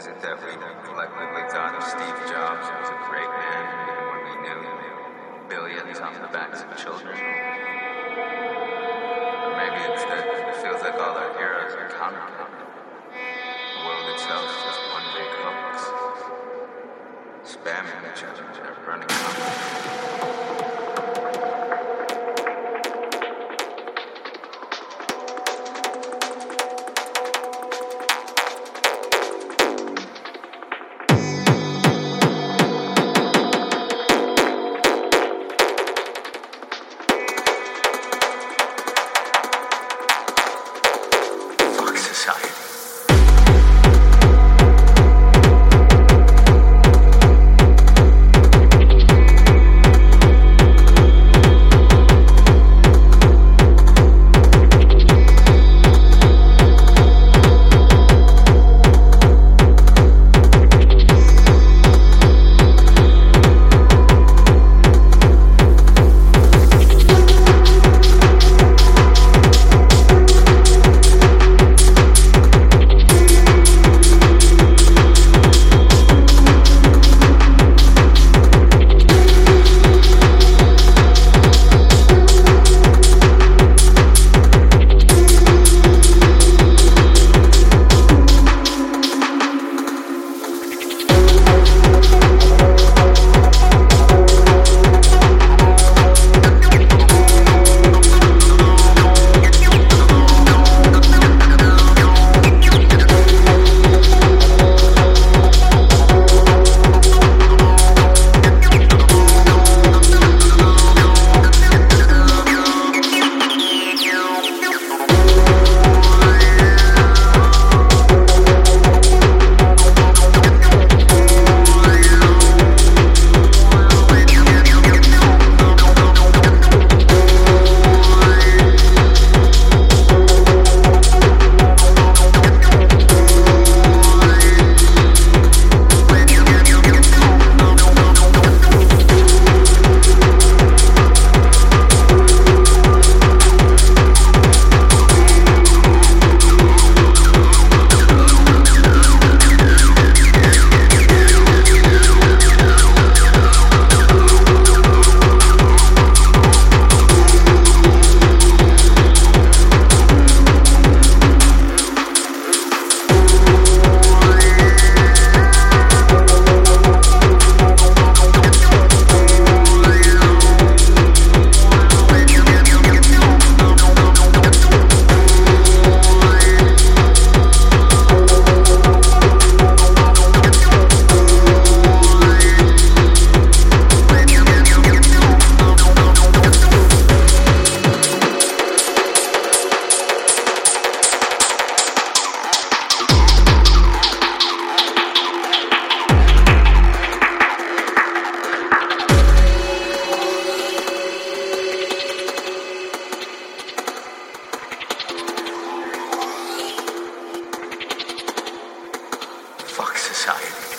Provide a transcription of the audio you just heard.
Is it that we collectively thought Steve Jobs was a great man, even when we knew billions on the backs of children? Or maybe it's that it feels like all our heroes are counterfeit. The world itself is just one big hoax. Spamming each other content. Shot.